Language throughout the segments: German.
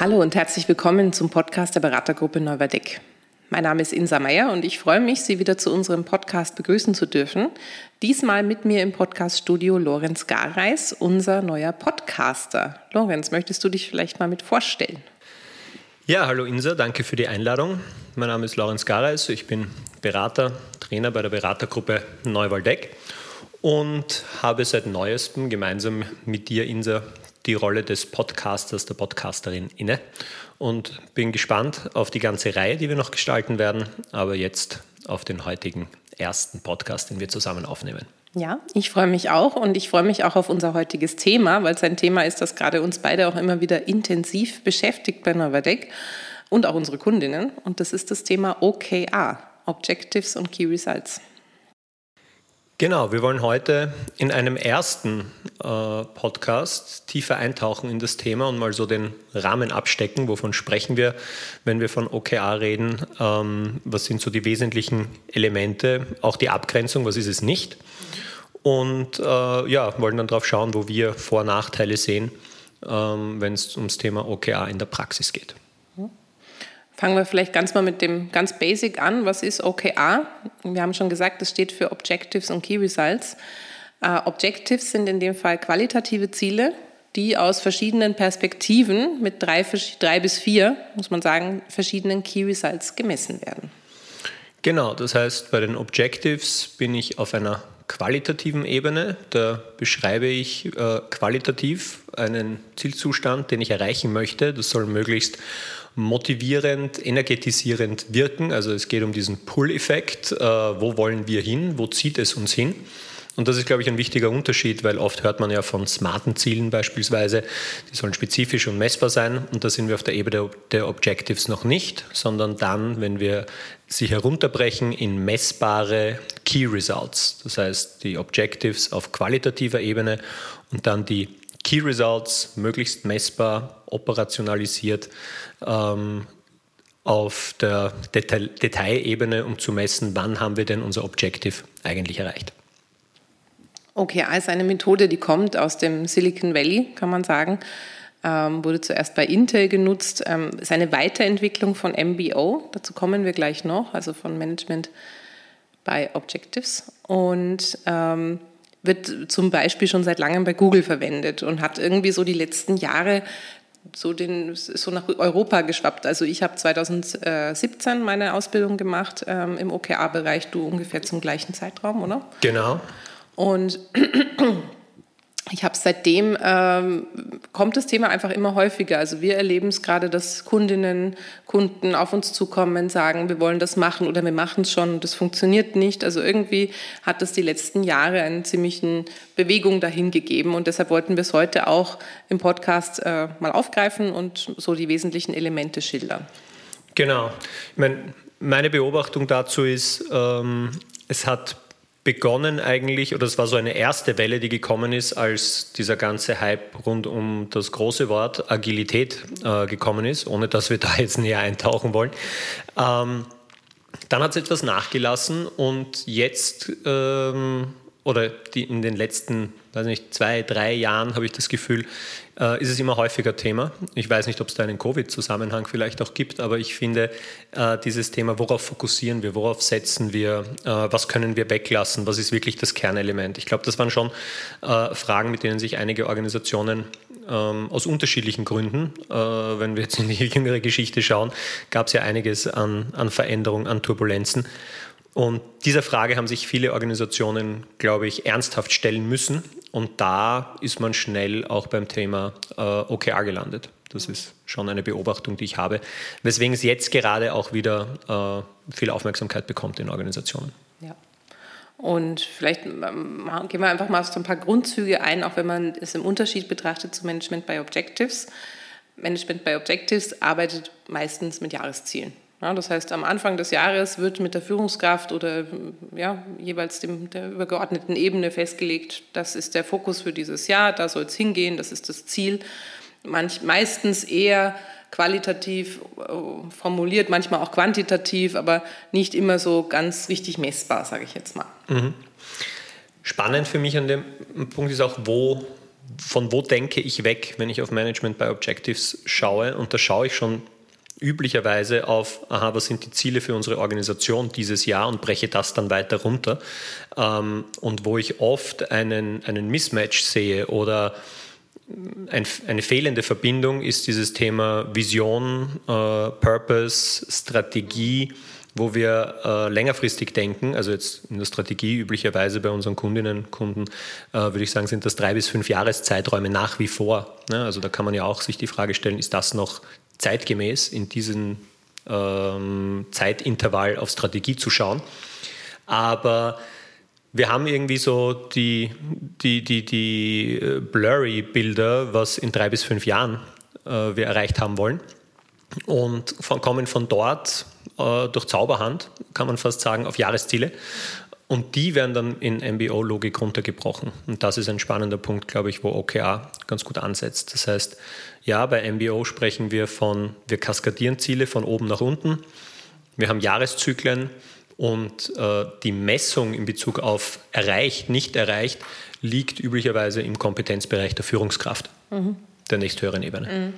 Hallo und herzlich willkommen zum Podcast der Beratergruppe Neuwerdeck. Mein Name ist Insa Meyer und ich freue mich, Sie wieder zu unserem Podcast begrüßen zu dürfen. Diesmal mit mir im Podcaststudio Lorenz Gareis, unser neuer Podcaster. Lorenz, möchtest du dich vielleicht mal mit vorstellen? Ja, hallo Insa, danke für die Einladung. Mein Name ist Lorenz Gareis, ich bin Berater, Trainer bei der Beratergruppe Neuwaldeck und habe seit neuestem gemeinsam mit dir, Insa, die Rolle des Podcasters, der Podcasterin inne und bin gespannt auf die ganze Reihe, die wir noch gestalten werden, aber jetzt auf den heutigen ersten Podcast, den wir zusammen aufnehmen. Ja, ich freue mich auch und ich freue mich auch auf unser heutiges Thema, weil es ein Thema ist, das gerade uns beide auch immer wieder intensiv beschäftigt bei Novadeck und auch unsere Kundinnen. Und das ist das Thema OKR, Objectives und Key Results. Genau, wir wollen heute in einem ersten äh, Podcast tiefer eintauchen in das Thema und mal so den Rahmen abstecken. Wovon sprechen wir, wenn wir von OKR reden? Ähm, was sind so die wesentlichen Elemente? Auch die Abgrenzung, was ist es nicht? Und äh, ja, wollen dann darauf schauen, wo wir Vor- und Nachteile sehen, ähm, wenn es ums Thema OKR in der Praxis geht. Fangen wir vielleicht ganz mal mit dem ganz Basic an. Was ist OKR? Wir haben schon gesagt, das steht für Objectives und Key Results. Uh, Objectives sind in dem Fall qualitative Ziele, die aus verschiedenen Perspektiven mit drei, drei bis vier, muss man sagen, verschiedenen Key Results gemessen werden. Genau, das heißt, bei den Objectives bin ich auf einer qualitativen Ebene. Da beschreibe ich äh, qualitativ einen Zielzustand, den ich erreichen möchte. Das soll möglichst motivierend, energetisierend wirken. Also es geht um diesen Pull-Effekt. Äh, wo wollen wir hin? Wo zieht es uns hin? Und das ist, glaube ich, ein wichtiger Unterschied, weil oft hört man ja von smarten Zielen beispielsweise, die sollen spezifisch und messbar sein. Und da sind wir auf der Ebene der Objectives noch nicht, sondern dann, wenn wir sie herunterbrechen in messbare Key Results. Das heißt, die Objectives auf qualitativer Ebene und dann die Key Results möglichst messbar, operationalisiert ähm, auf der Detail Detailebene, um zu messen, wann haben wir denn unser Objective eigentlich erreicht. OKR ist eine Methode, die kommt aus dem Silicon Valley, kann man sagen. Ähm, wurde zuerst bei Intel genutzt. Ähm, ist eine Weiterentwicklung von MBO. Dazu kommen wir gleich noch, also von Management bei Objectives. Und ähm, wird zum Beispiel schon seit langem bei Google verwendet und hat irgendwie so die letzten Jahre so, den, so nach Europa geschwappt. Also ich habe 2017 meine Ausbildung gemacht ähm, im OKR-Bereich, du ungefähr zum gleichen Zeitraum, oder? Genau. Und ich habe seitdem, ähm, kommt das Thema einfach immer häufiger. Also wir erleben es gerade, dass Kundinnen, Kunden auf uns zukommen, sagen, wir wollen das machen oder wir machen es schon und das funktioniert nicht. Also irgendwie hat das die letzten Jahre eine ziemliche Bewegung dahin gegeben und deshalb wollten wir es heute auch im Podcast äh, mal aufgreifen und so die wesentlichen Elemente schildern. Genau. Ich meine, meine Beobachtung dazu ist, ähm, es hat begonnen eigentlich, oder es war so eine erste Welle, die gekommen ist, als dieser ganze Hype rund um das große Wort Agilität äh, gekommen ist, ohne dass wir da jetzt näher eintauchen wollen. Ähm, dann hat es etwas nachgelassen und jetzt ähm, oder die, in den letzten, weiß nicht, zwei, drei Jahren habe ich das Gefühl, äh, ist es immer häufiger Thema. Ich weiß nicht, ob es da einen Covid-Zusammenhang vielleicht auch gibt, aber ich finde äh, dieses Thema, worauf fokussieren wir, worauf setzen wir, äh, was können wir weglassen, was ist wirklich das Kernelement. Ich glaube, das waren schon äh, Fragen, mit denen sich einige Organisationen ähm, aus unterschiedlichen Gründen, äh, wenn wir jetzt in die jüngere Geschichte schauen, gab es ja einiges an, an Veränderungen, an Turbulenzen. Und dieser Frage haben sich viele Organisationen, glaube ich, ernsthaft stellen müssen. Und da ist man schnell auch beim Thema äh, OKR gelandet. Das ist schon eine Beobachtung, die ich habe, weswegen es jetzt gerade auch wieder äh, viel Aufmerksamkeit bekommt in Organisationen. Ja. Und vielleicht ähm, gehen wir einfach mal auf so ein paar Grundzüge ein, auch wenn man es im Unterschied betrachtet zu Management by Objectives. Management by Objectives arbeitet meistens mit Jahreszielen. Ja, das heißt, am Anfang des Jahres wird mit der Führungskraft oder ja, jeweils dem, der übergeordneten Ebene festgelegt, das ist der Fokus für dieses Jahr, da soll es hingehen, das ist das Ziel. Manch, meistens eher qualitativ äh, formuliert, manchmal auch quantitativ, aber nicht immer so ganz richtig messbar, sage ich jetzt mal. Mhm. Spannend für mich an dem Punkt ist auch, wo von wo denke ich weg, wenn ich auf Management by Objectives schaue? Und da schaue ich schon üblicherweise auf, aha, was sind die Ziele für unsere Organisation dieses Jahr und breche das dann weiter runter. Ähm, und wo ich oft einen, einen Mismatch sehe oder ein, eine fehlende Verbindung ist dieses Thema Vision, äh, Purpose, Strategie, wo wir äh, längerfristig denken. Also jetzt in der Strategie üblicherweise bei unseren Kundinnen und Kunden äh, würde ich sagen, sind das drei bis fünf Jahreszeiträume nach wie vor. Ne? Also da kann man ja auch sich die Frage stellen, ist das noch zeitgemäß in diesem ähm, Zeitintervall auf Strategie zu schauen? Aber wir haben irgendwie so die, die, die, die äh, blurry Bilder, was in drei bis fünf Jahren äh, wir erreicht haben wollen. Und von, kommen von dort äh, durch Zauberhand, kann man fast sagen, auf Jahresziele. Und die werden dann in MBO-Logik runtergebrochen. Und das ist ein spannender Punkt, glaube ich, wo OKR ganz gut ansetzt. Das heißt, ja, bei MBO sprechen wir von, wir kaskadieren Ziele von oben nach unten. Wir haben Jahreszyklen und äh, die Messung in Bezug auf erreicht, nicht erreicht, liegt üblicherweise im Kompetenzbereich der Führungskraft mhm. der nächsthöheren Ebene. Mhm.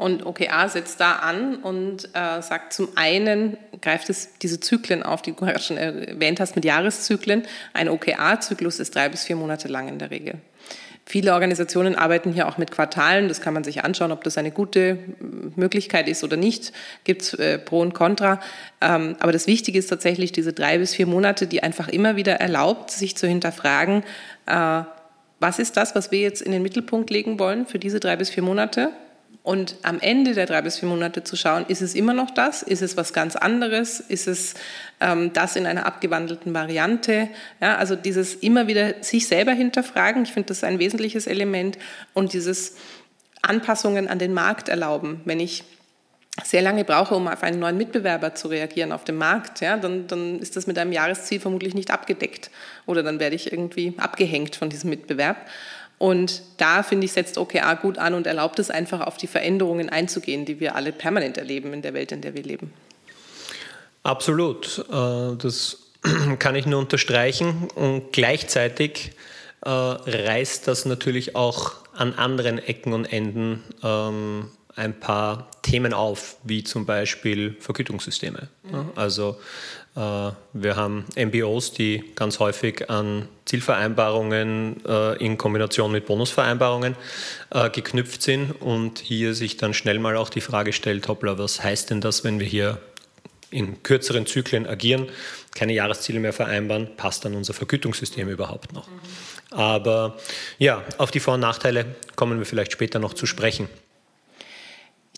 Und OKA setzt da an und äh, sagt zum einen, greift es diese Zyklen auf, die du gerade schon erwähnt hast mit Jahreszyklen. Ein OKA-Zyklus ist drei bis vier Monate lang in der Regel. Viele Organisationen arbeiten hier auch mit Quartalen. Das kann man sich anschauen, ob das eine gute Möglichkeit ist oder nicht. Gibt es äh, Pro und Contra. Ähm, aber das Wichtige ist tatsächlich diese drei bis vier Monate, die einfach immer wieder erlaubt, sich zu hinterfragen, äh, was ist das, was wir jetzt in den Mittelpunkt legen wollen für diese drei bis vier Monate? Und am Ende der drei bis vier Monate zu schauen, ist es immer noch das? Ist es was ganz anderes? Ist es ähm, das in einer abgewandelten Variante? Ja, also dieses immer wieder sich selber hinterfragen, ich finde das ein wesentliches Element und dieses Anpassungen an den Markt erlauben. Wenn ich sehr lange brauche, um auf einen neuen Mitbewerber zu reagieren auf dem Markt, ja, dann, dann ist das mit einem Jahresziel vermutlich nicht abgedeckt. Oder dann werde ich irgendwie abgehängt von diesem Mitbewerb. Und da, finde ich, setzt OKR gut an und erlaubt es einfach, auf die Veränderungen einzugehen, die wir alle permanent erleben in der Welt, in der wir leben. Absolut. Äh, das kann ich nur unterstreichen. Und gleichzeitig äh, reißt das natürlich auch an anderen Ecken und Enden ähm, ein paar Themen auf, wie zum Beispiel Vergütungssysteme. Mhm. Also wir haben MBOs, die ganz häufig an Zielvereinbarungen äh, in Kombination mit Bonusvereinbarungen äh, geknüpft sind und hier sich dann schnell mal auch die Frage stellt, hoppla, was heißt denn das, wenn wir hier in kürzeren Zyklen agieren, keine Jahresziele mehr vereinbaren, passt dann unser Vergütungssystem überhaupt noch? Aber ja, auf die Vor- und Nachteile kommen wir vielleicht später noch zu sprechen.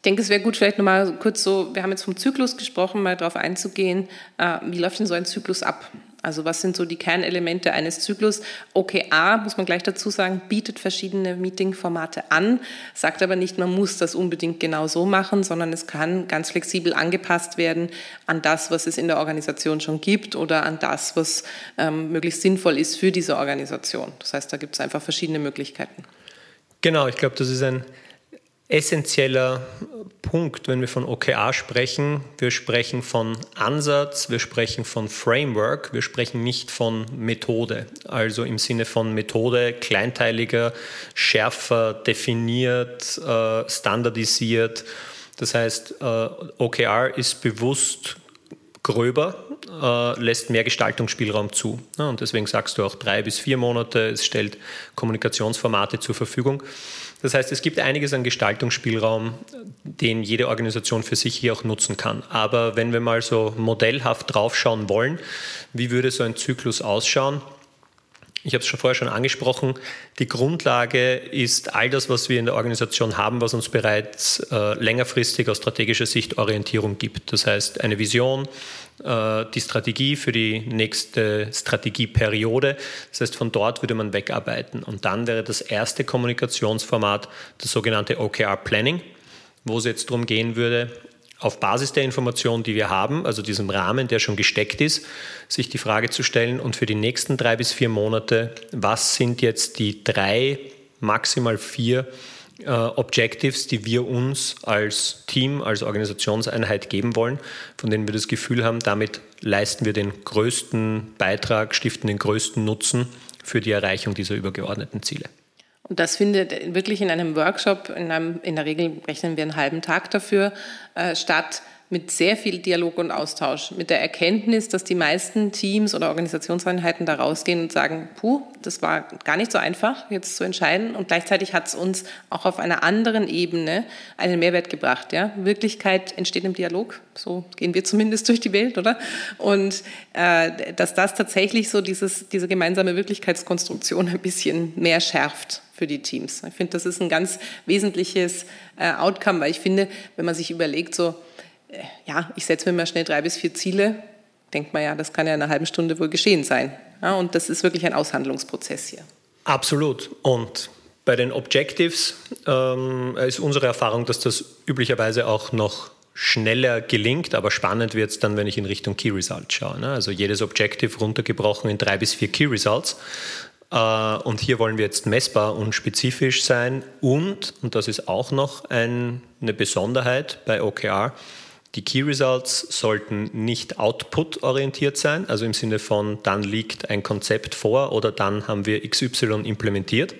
Ich denke, es wäre gut, vielleicht nochmal kurz so, wir haben jetzt vom Zyklus gesprochen, mal darauf einzugehen, äh, wie läuft denn so ein Zyklus ab? Also was sind so die Kernelemente eines Zyklus? OKA, muss man gleich dazu sagen, bietet verschiedene Meeting-Formate an, sagt aber nicht, man muss das unbedingt genau so machen, sondern es kann ganz flexibel angepasst werden an das, was es in der Organisation schon gibt oder an das, was ähm, möglichst sinnvoll ist für diese Organisation. Das heißt, da gibt es einfach verschiedene Möglichkeiten. Genau, ich glaube, das ist ein essentieller Punkt, wenn wir von OKR sprechen. Wir sprechen von Ansatz, wir sprechen von Framework, wir sprechen nicht von Methode. Also im Sinne von Methode kleinteiliger, schärfer definiert, äh, standardisiert. Das heißt, äh, OKR ist bewusst gröber, äh, lässt mehr Gestaltungsspielraum zu. und deswegen sagst du auch drei bis vier Monate, es stellt Kommunikationsformate zur Verfügung. Das heißt, es gibt einiges an Gestaltungsspielraum, den jede Organisation für sich hier auch nutzen kann. Aber wenn wir mal so modellhaft draufschauen wollen, wie würde so ein Zyklus ausschauen? Ich habe es schon vorher schon angesprochen. Die Grundlage ist all das, was wir in der Organisation haben, was uns bereits äh, längerfristig aus strategischer Sicht Orientierung gibt. Das heißt, eine Vision, äh, die Strategie für die nächste Strategieperiode. Das heißt, von dort würde man wegarbeiten. Und dann wäre das erste Kommunikationsformat das sogenannte OKR Planning, wo es jetzt darum gehen würde, auf Basis der Informationen, die wir haben, also diesem Rahmen, der schon gesteckt ist, sich die Frage zu stellen und für die nächsten drei bis vier Monate, was sind jetzt die drei, maximal vier äh, Objectives, die wir uns als Team, als Organisationseinheit geben wollen, von denen wir das Gefühl haben, damit leisten wir den größten Beitrag, stiften den größten Nutzen für die Erreichung dieser übergeordneten Ziele. Und das findet wirklich in einem Workshop, in, einem, in der Regel rechnen wir einen halben Tag dafür, äh, statt mit sehr viel Dialog und Austausch, mit der Erkenntnis, dass die meisten Teams oder Organisationseinheiten da rausgehen und sagen, puh, das war gar nicht so einfach, jetzt zu entscheiden. Und gleichzeitig hat es uns auch auf einer anderen Ebene einen Mehrwert gebracht. Ja? Wirklichkeit entsteht im Dialog, so gehen wir zumindest durch die Welt, oder? Und äh, dass das tatsächlich so dieses, diese gemeinsame Wirklichkeitskonstruktion ein bisschen mehr schärft für die Teams. Ich finde, das ist ein ganz wesentliches äh, Outcome, weil ich finde, wenn man sich überlegt, so, ja, ich setze mir mal schnell drei bis vier Ziele, denkt man ja, das kann ja in einer halben Stunde wohl geschehen sein. Ja, und das ist wirklich ein Aushandlungsprozess hier. Absolut. Und bei den Objectives ähm, ist unsere Erfahrung, dass das üblicherweise auch noch schneller gelingt, aber spannend wird es dann, wenn ich in Richtung Key Results schaue. Ne? Also jedes Objective runtergebrochen in drei bis vier Key Results. Äh, und hier wollen wir jetzt messbar und spezifisch sein. Und, und das ist auch noch ein, eine Besonderheit bei OKR, die Key Results sollten nicht output-orientiert sein, also im Sinne von dann liegt ein Konzept vor oder dann haben wir XY implementiert,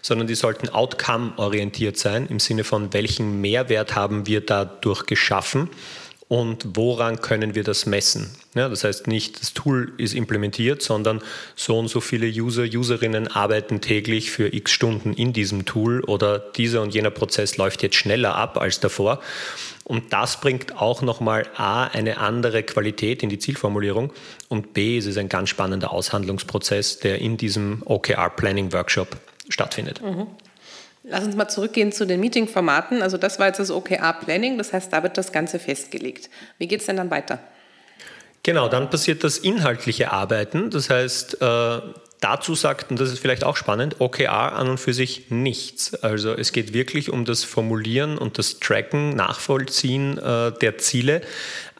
sondern die sollten outcome-orientiert sein, im Sinne von welchen Mehrwert haben wir dadurch geschaffen und woran können wir das messen. Ja, das heißt nicht, das Tool ist implementiert, sondern so und so viele User, Userinnen arbeiten täglich für x Stunden in diesem Tool oder dieser und jener Prozess läuft jetzt schneller ab als davor. Und das bringt auch nochmal A, eine andere Qualität in die Zielformulierung und B, es ist ein ganz spannender Aushandlungsprozess, der in diesem OKR Planning Workshop stattfindet. Mhm. Lass uns mal zurückgehen zu den Meeting-Formaten. Also das war jetzt das OKR Planning, das heißt, da wird das Ganze festgelegt. Wie geht es denn dann weiter? Genau, dann passiert das inhaltliche Arbeiten. Das heißt, äh, Dazu sagt, und das ist vielleicht auch spannend, OKR an und für sich nichts. Also es geht wirklich um das Formulieren und das Tracken, Nachvollziehen äh, der Ziele,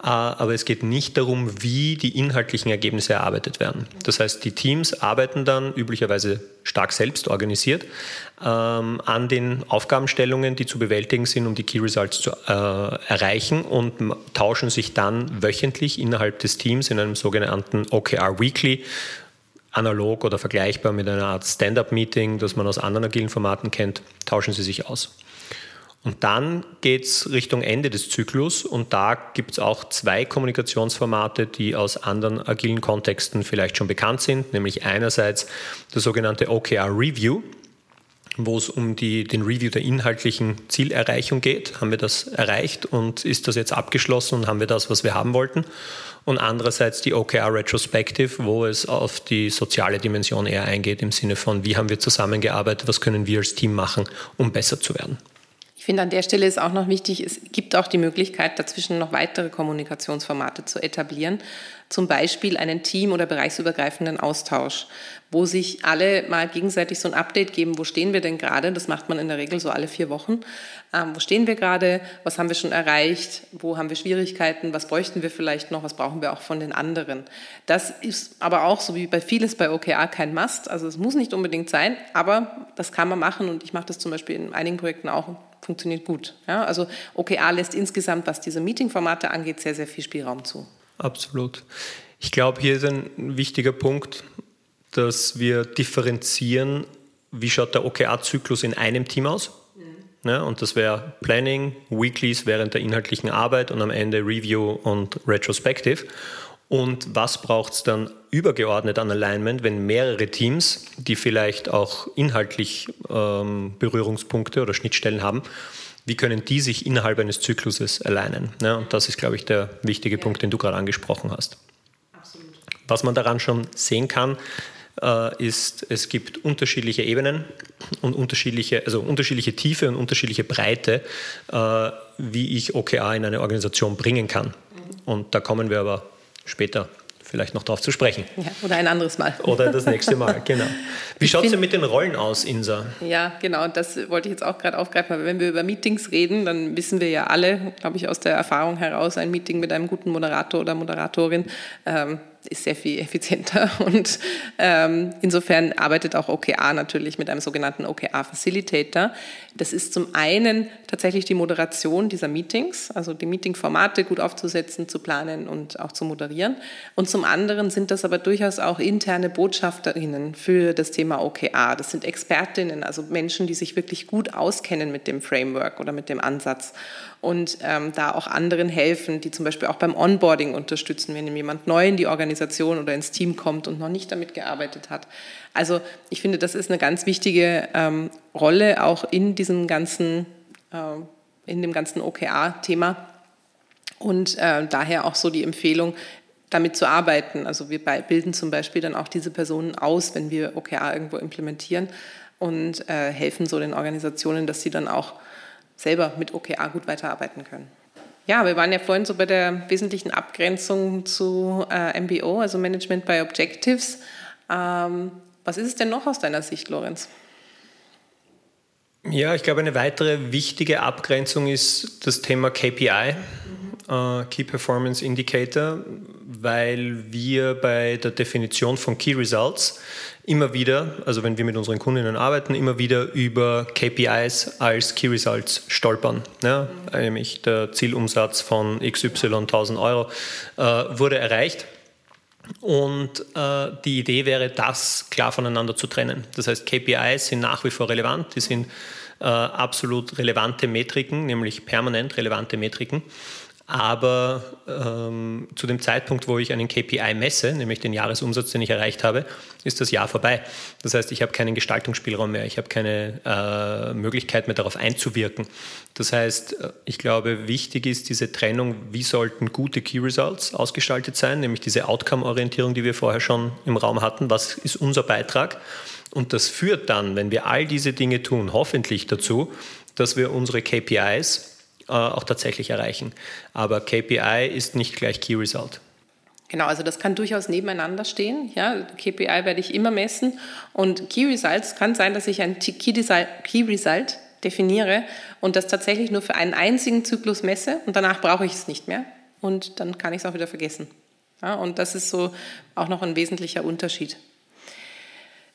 äh, aber es geht nicht darum, wie die inhaltlichen Ergebnisse erarbeitet werden. Das heißt, die Teams arbeiten dann üblicherweise stark selbst organisiert ähm, an den Aufgabenstellungen, die zu bewältigen sind, um die Key Results zu äh, erreichen und tauschen sich dann wöchentlich innerhalb des Teams in einem sogenannten OKR Weekly analog oder vergleichbar mit einer Art Stand-up-Meeting, das man aus anderen agilen Formaten kennt, tauschen sie sich aus. Und dann geht es Richtung Ende des Zyklus und da gibt es auch zwei Kommunikationsformate, die aus anderen agilen Kontexten vielleicht schon bekannt sind, nämlich einerseits das sogenannte OKR Review, wo es um die, den Review der inhaltlichen Zielerreichung geht. Haben wir das erreicht und ist das jetzt abgeschlossen und haben wir das, was wir haben wollten? Und andererseits die OKR Retrospective, wo es auf die soziale Dimension eher eingeht, im Sinne von, wie haben wir zusammengearbeitet, was können wir als Team machen, um besser zu werden. Ich finde, an der Stelle ist auch noch wichtig, es gibt auch die Möglichkeit, dazwischen noch weitere Kommunikationsformate zu etablieren. Zum Beispiel einen team- oder bereichsübergreifenden Austausch, wo sich alle mal gegenseitig so ein Update geben, wo stehen wir denn gerade? Das macht man in der Regel so alle vier Wochen. Ähm, wo stehen wir gerade? Was haben wir schon erreicht? Wo haben wir Schwierigkeiten? Was bräuchten wir vielleicht noch? Was brauchen wir auch von den anderen? Das ist aber auch, so wie bei vieles bei OKR, kein Must. Also es muss nicht unbedingt sein, aber das kann man machen und ich mache das zum Beispiel in einigen Projekten auch funktioniert gut. Ja, also OKR lässt insgesamt, was diese Meeting-Formate angeht, sehr, sehr viel Spielraum zu. Absolut. Ich glaube, hier ist ein wichtiger Punkt, dass wir differenzieren, wie schaut der OKR-Zyklus in einem Team aus. Mhm. Ja, und das wäre Planning, Weeklies während der inhaltlichen Arbeit und am Ende Review und Retrospective. Und was braucht es dann übergeordnet an Alignment, wenn mehrere Teams, die vielleicht auch inhaltlich ähm, Berührungspunkte oder Schnittstellen haben, wie können die sich innerhalb eines Zykluses alignen? Ja, und das ist, glaube ich, der wichtige ja. Punkt, den du gerade angesprochen hast. Absolut. Was man daran schon sehen kann, äh, ist, es gibt unterschiedliche Ebenen und unterschiedliche, also unterschiedliche Tiefe und unterschiedliche Breite, äh, wie ich OKR in eine Organisation bringen kann. Mhm. Und da kommen wir aber später vielleicht noch darauf zu sprechen. Ja, oder ein anderes Mal. Oder das nächste Mal, genau. Wie schaut es denn mit den Rollen aus, Insa? Ja, genau, das wollte ich jetzt auch gerade aufgreifen. Aber wenn wir über Meetings reden, dann wissen wir ja alle, glaube ich, aus der Erfahrung heraus, ein Meeting mit einem guten Moderator oder Moderatorin ähm, ist sehr viel effizienter. Und ähm, insofern arbeitet auch OKR natürlich mit einem sogenannten OKR Facilitator. Das ist zum einen tatsächlich die Moderation dieser Meetings, also die Meetingformate gut aufzusetzen, zu planen und auch zu moderieren. Und zum anderen sind das aber durchaus auch interne Botschafterinnen für das Thema OKR. Das sind Expertinnen, also Menschen, die sich wirklich gut auskennen mit dem Framework oder mit dem Ansatz und ähm, da auch anderen helfen, die zum Beispiel auch beim Onboarding unterstützen, wenn jemand neu in die Organisation oder ins Team kommt und noch nicht damit gearbeitet hat. Also ich finde, das ist eine ganz wichtige ähm, Rolle auch in diesem ganzen, äh, in dem ganzen OKR-Thema und äh, daher auch so die Empfehlung, damit zu arbeiten. Also wir bilden zum Beispiel dann auch diese Personen aus, wenn wir OKR irgendwo implementieren und äh, helfen so den Organisationen, dass sie dann auch selber mit OKR gut weiterarbeiten können. Ja, wir waren ja vorhin so bei der wesentlichen Abgrenzung zu äh, MBO, also Management by Objectives. Ähm, was ist es denn noch aus deiner Sicht, Lorenz? Ja, ich glaube, eine weitere wichtige Abgrenzung ist das Thema KPI, mhm. Äh, Key Performance Indicator, weil wir bei der Definition von Key Results immer wieder, also wenn wir mit unseren Kundinnen arbeiten, immer wieder über KPIs als Key Results stolpern. Ja, nämlich der Zielumsatz von XY 1000 Euro äh, wurde erreicht. Und äh, die Idee wäre, das klar voneinander zu trennen. Das heißt, KPIs sind nach wie vor relevant, die sind äh, absolut relevante Metriken, nämlich permanent relevante Metriken. Aber ähm, zu dem Zeitpunkt, wo ich einen KPI messe, nämlich den Jahresumsatz, den ich erreicht habe, ist das Jahr vorbei. Das heißt, ich habe keinen Gestaltungsspielraum mehr, ich habe keine äh, Möglichkeit mehr darauf einzuwirken. Das heißt, äh, ich glaube, wichtig ist diese Trennung, wie sollten gute Key Results ausgestaltet sein, nämlich diese Outcome-Orientierung, die wir vorher schon im Raum hatten. Was ist unser Beitrag? Und das führt dann, wenn wir all diese Dinge tun, hoffentlich dazu, dass wir unsere KPIs auch tatsächlich erreichen. Aber KPI ist nicht gleich Key Result. Genau, also das kann durchaus nebeneinander stehen. Ja, KPI werde ich immer messen und Key Results kann sein, dass ich ein Key Result definiere und das tatsächlich nur für einen einzigen Zyklus messe und danach brauche ich es nicht mehr und dann kann ich es auch wieder vergessen. Ja, und das ist so auch noch ein wesentlicher Unterschied.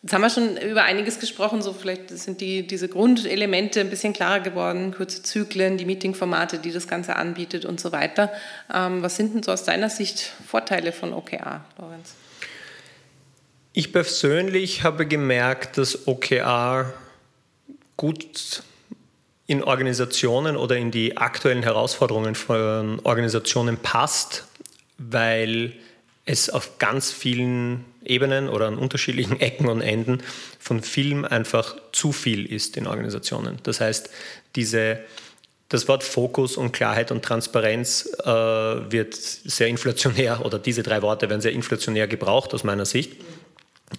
Jetzt haben wir schon über einiges gesprochen, so vielleicht sind die, diese Grundelemente ein bisschen klarer geworden, kurze Zyklen, die Meetingformate, die das Ganze anbietet und so weiter. Ähm, was sind denn so aus deiner Sicht Vorteile von OKR, Lorenz? Ich persönlich habe gemerkt, dass OKR gut in Organisationen oder in die aktuellen Herausforderungen von Organisationen passt, weil es auf ganz vielen Ebenen oder an unterschiedlichen Ecken und Enden von Film einfach zu viel ist in Organisationen. Das heißt, diese, das Wort Fokus und Klarheit und Transparenz äh, wird sehr inflationär oder diese drei Worte werden sehr inflationär gebraucht aus meiner Sicht.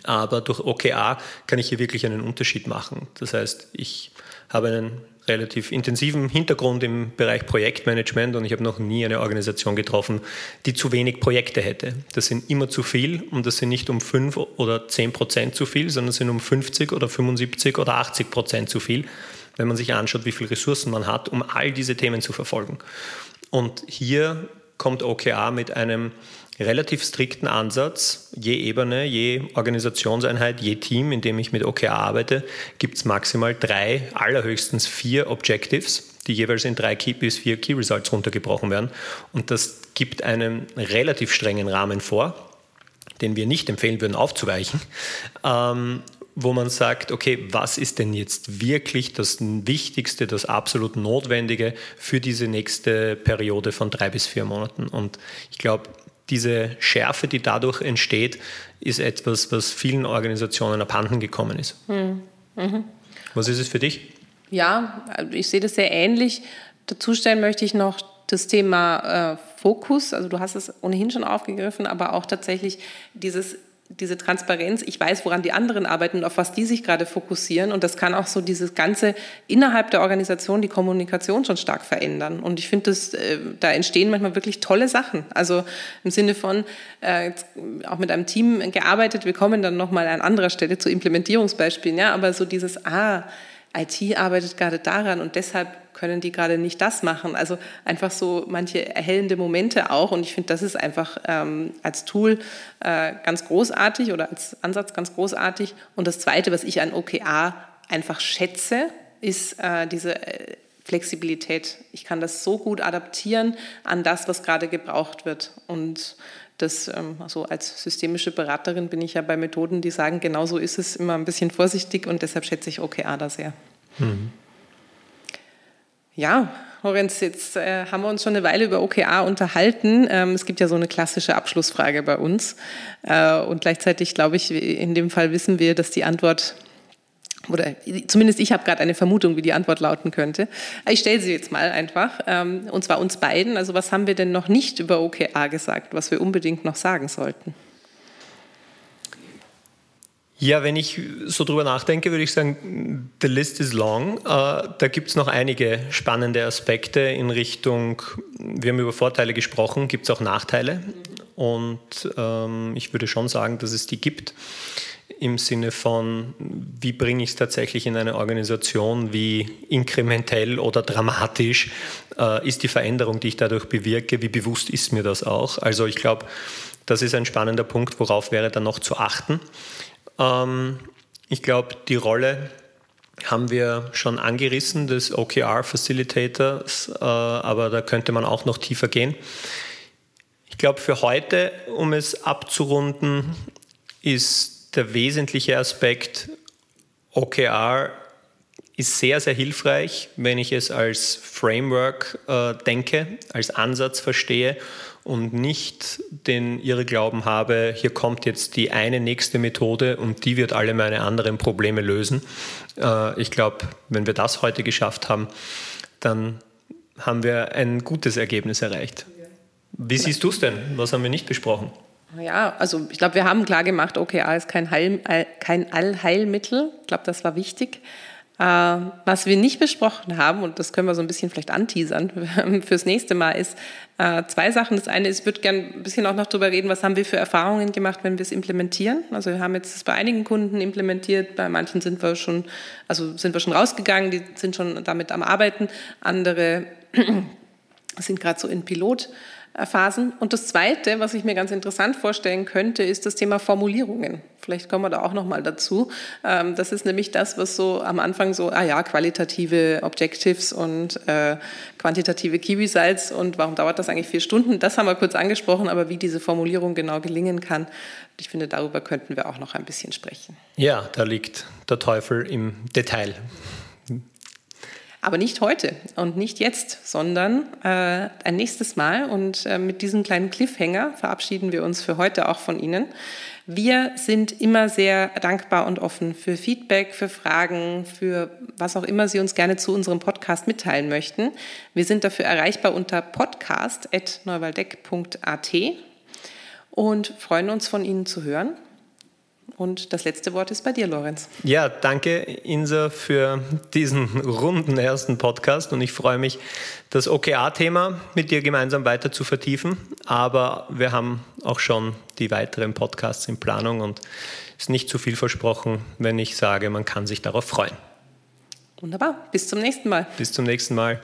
Aber durch OKA kann ich hier wirklich einen Unterschied machen. Das heißt, ich habe einen relativ intensiven Hintergrund im Bereich Projektmanagement und ich habe noch nie eine Organisation getroffen, die zu wenig Projekte hätte. Das sind immer zu viel und das sind nicht um 5 oder 10 Prozent zu viel, sondern sind um 50 oder 75 oder 80 Prozent zu viel, wenn man sich anschaut, wie viele Ressourcen man hat, um all diese Themen zu verfolgen. Und hier kommt OKR mit einem relativ strikten Ansatz. Je Ebene, je Organisationseinheit, je Team, in dem ich mit OKR arbeite, gibt es maximal drei, allerhöchstens vier Objectives, die jeweils in drei Key bis vier Key Results runtergebrochen werden. Und das gibt einen relativ strengen Rahmen vor, den wir nicht empfehlen würden aufzuweichen. Ähm, wo man sagt, okay, was ist denn jetzt wirklich das Wichtigste, das absolut Notwendige für diese nächste Periode von drei bis vier Monaten? Und ich glaube, diese Schärfe, die dadurch entsteht, ist etwas, was vielen Organisationen abhanden gekommen ist. Mhm. Mhm. Was ist es für dich? Ja, ich sehe das sehr ähnlich. Dazu stellen möchte ich noch das Thema äh, Fokus. Also du hast es ohnehin schon aufgegriffen, aber auch tatsächlich dieses diese Transparenz, ich weiß, woran die anderen arbeiten und auf was die sich gerade fokussieren. Und das kann auch so dieses Ganze innerhalb der Organisation, die Kommunikation schon stark verändern. Und ich finde, äh, da entstehen manchmal wirklich tolle Sachen. Also im Sinne von, äh, auch mit einem Team gearbeitet, wir kommen dann nochmal an anderer Stelle zu Implementierungsbeispielen, ja, aber so dieses, ah, IT arbeitet gerade daran und deshalb können die gerade nicht das machen? Also einfach so manche erhellende Momente auch. Und ich finde, das ist einfach ähm, als Tool äh, ganz großartig oder als Ansatz ganz großartig. Und das Zweite, was ich an OKR einfach schätze, ist äh, diese äh, Flexibilität. Ich kann das so gut adaptieren an das, was gerade gebraucht wird. Und das, also als systemische Beraterin bin ich ja bei Methoden, die sagen, genau so ist es, immer ein bisschen vorsichtig und deshalb schätze ich OKR da sehr. Mhm. Ja, Lorenz, jetzt äh, haben wir uns schon eine Weile über OKR unterhalten. Ähm, es gibt ja so eine klassische Abschlussfrage bei uns. Äh, und gleichzeitig, glaube ich, in dem Fall wissen wir, dass die Antwort oder zumindest ich habe gerade eine Vermutung, wie die Antwort lauten könnte. Ich stelle sie jetzt mal einfach, ähm, und zwar uns beiden. Also was haben wir denn noch nicht über OKR gesagt, was wir unbedingt noch sagen sollten? Ja, wenn ich so drüber nachdenke, würde ich sagen, the list is long. Äh, da gibt es noch einige spannende Aspekte in Richtung, wir haben über Vorteile gesprochen, gibt es auch Nachteile. Und ähm, ich würde schon sagen, dass es die gibt im Sinne von, wie bringe ich es tatsächlich in eine Organisation, wie inkrementell oder dramatisch äh, ist die Veränderung, die ich dadurch bewirke, wie bewusst ist mir das auch. Also ich glaube, das ist ein spannender Punkt, worauf wäre dann noch zu achten. Ähm, ich glaube, die Rolle haben wir schon angerissen des OKR Facilitators, äh, aber da könnte man auch noch tiefer gehen. Ich glaube, für heute, um es abzurunden, ist der wesentliche Aspekt OKR ist sehr, sehr hilfreich, wenn ich es als Framework äh, denke, als Ansatz verstehe und nicht den Irrglauben habe, hier kommt jetzt die eine nächste Methode und die wird alle meine anderen Probleme lösen. Äh, ich glaube, wenn wir das heute geschafft haben, dann haben wir ein gutes Ergebnis erreicht. Wie siehst du es denn? Was haben wir nicht besprochen? Ja, also ich glaube, wir haben klar gemacht, OKR ist kein, Heil, kein Allheilmittel. Ich glaube, das war wichtig. Äh, was wir nicht besprochen haben, und das können wir so ein bisschen vielleicht anteasern fürs nächste Mal, ist äh, zwei Sachen. Das eine ist, ich würde gerne ein bisschen auch noch darüber reden, was haben wir für Erfahrungen gemacht, wenn wir es implementieren. Also wir haben jetzt das bei einigen Kunden implementiert, bei manchen sind wir schon, also sind wir schon rausgegangen, die sind schon damit am Arbeiten. Andere sind gerade so in Pilot. Phasen. Und das Zweite, was ich mir ganz interessant vorstellen könnte, ist das Thema Formulierungen. Vielleicht kommen wir da auch noch mal dazu. Ähm, das ist nämlich das, was so am Anfang so, ah ja, qualitative Objectives und äh, quantitative Results und warum dauert das eigentlich vier Stunden? Das haben wir kurz angesprochen, aber wie diese Formulierung genau gelingen kann, ich finde, darüber könnten wir auch noch ein bisschen sprechen. Ja, da liegt der Teufel im Detail. Aber nicht heute und nicht jetzt, sondern äh, ein nächstes Mal. Und äh, mit diesem kleinen Cliffhanger verabschieden wir uns für heute auch von Ihnen. Wir sind immer sehr dankbar und offen für Feedback, für Fragen, für was auch immer Sie uns gerne zu unserem Podcast mitteilen möchten. Wir sind dafür erreichbar unter podcast.neuwaldeck.at und freuen uns von Ihnen zu hören. Und das letzte Wort ist bei dir, Lorenz. Ja, danke, Insa, für diesen runden ersten Podcast. Und ich freue mich, das OKR-Thema mit dir gemeinsam weiter zu vertiefen. Aber wir haben auch schon die weiteren Podcasts in Planung und es ist nicht zu viel versprochen, wenn ich sage, man kann sich darauf freuen. Wunderbar. Bis zum nächsten Mal. Bis zum nächsten Mal.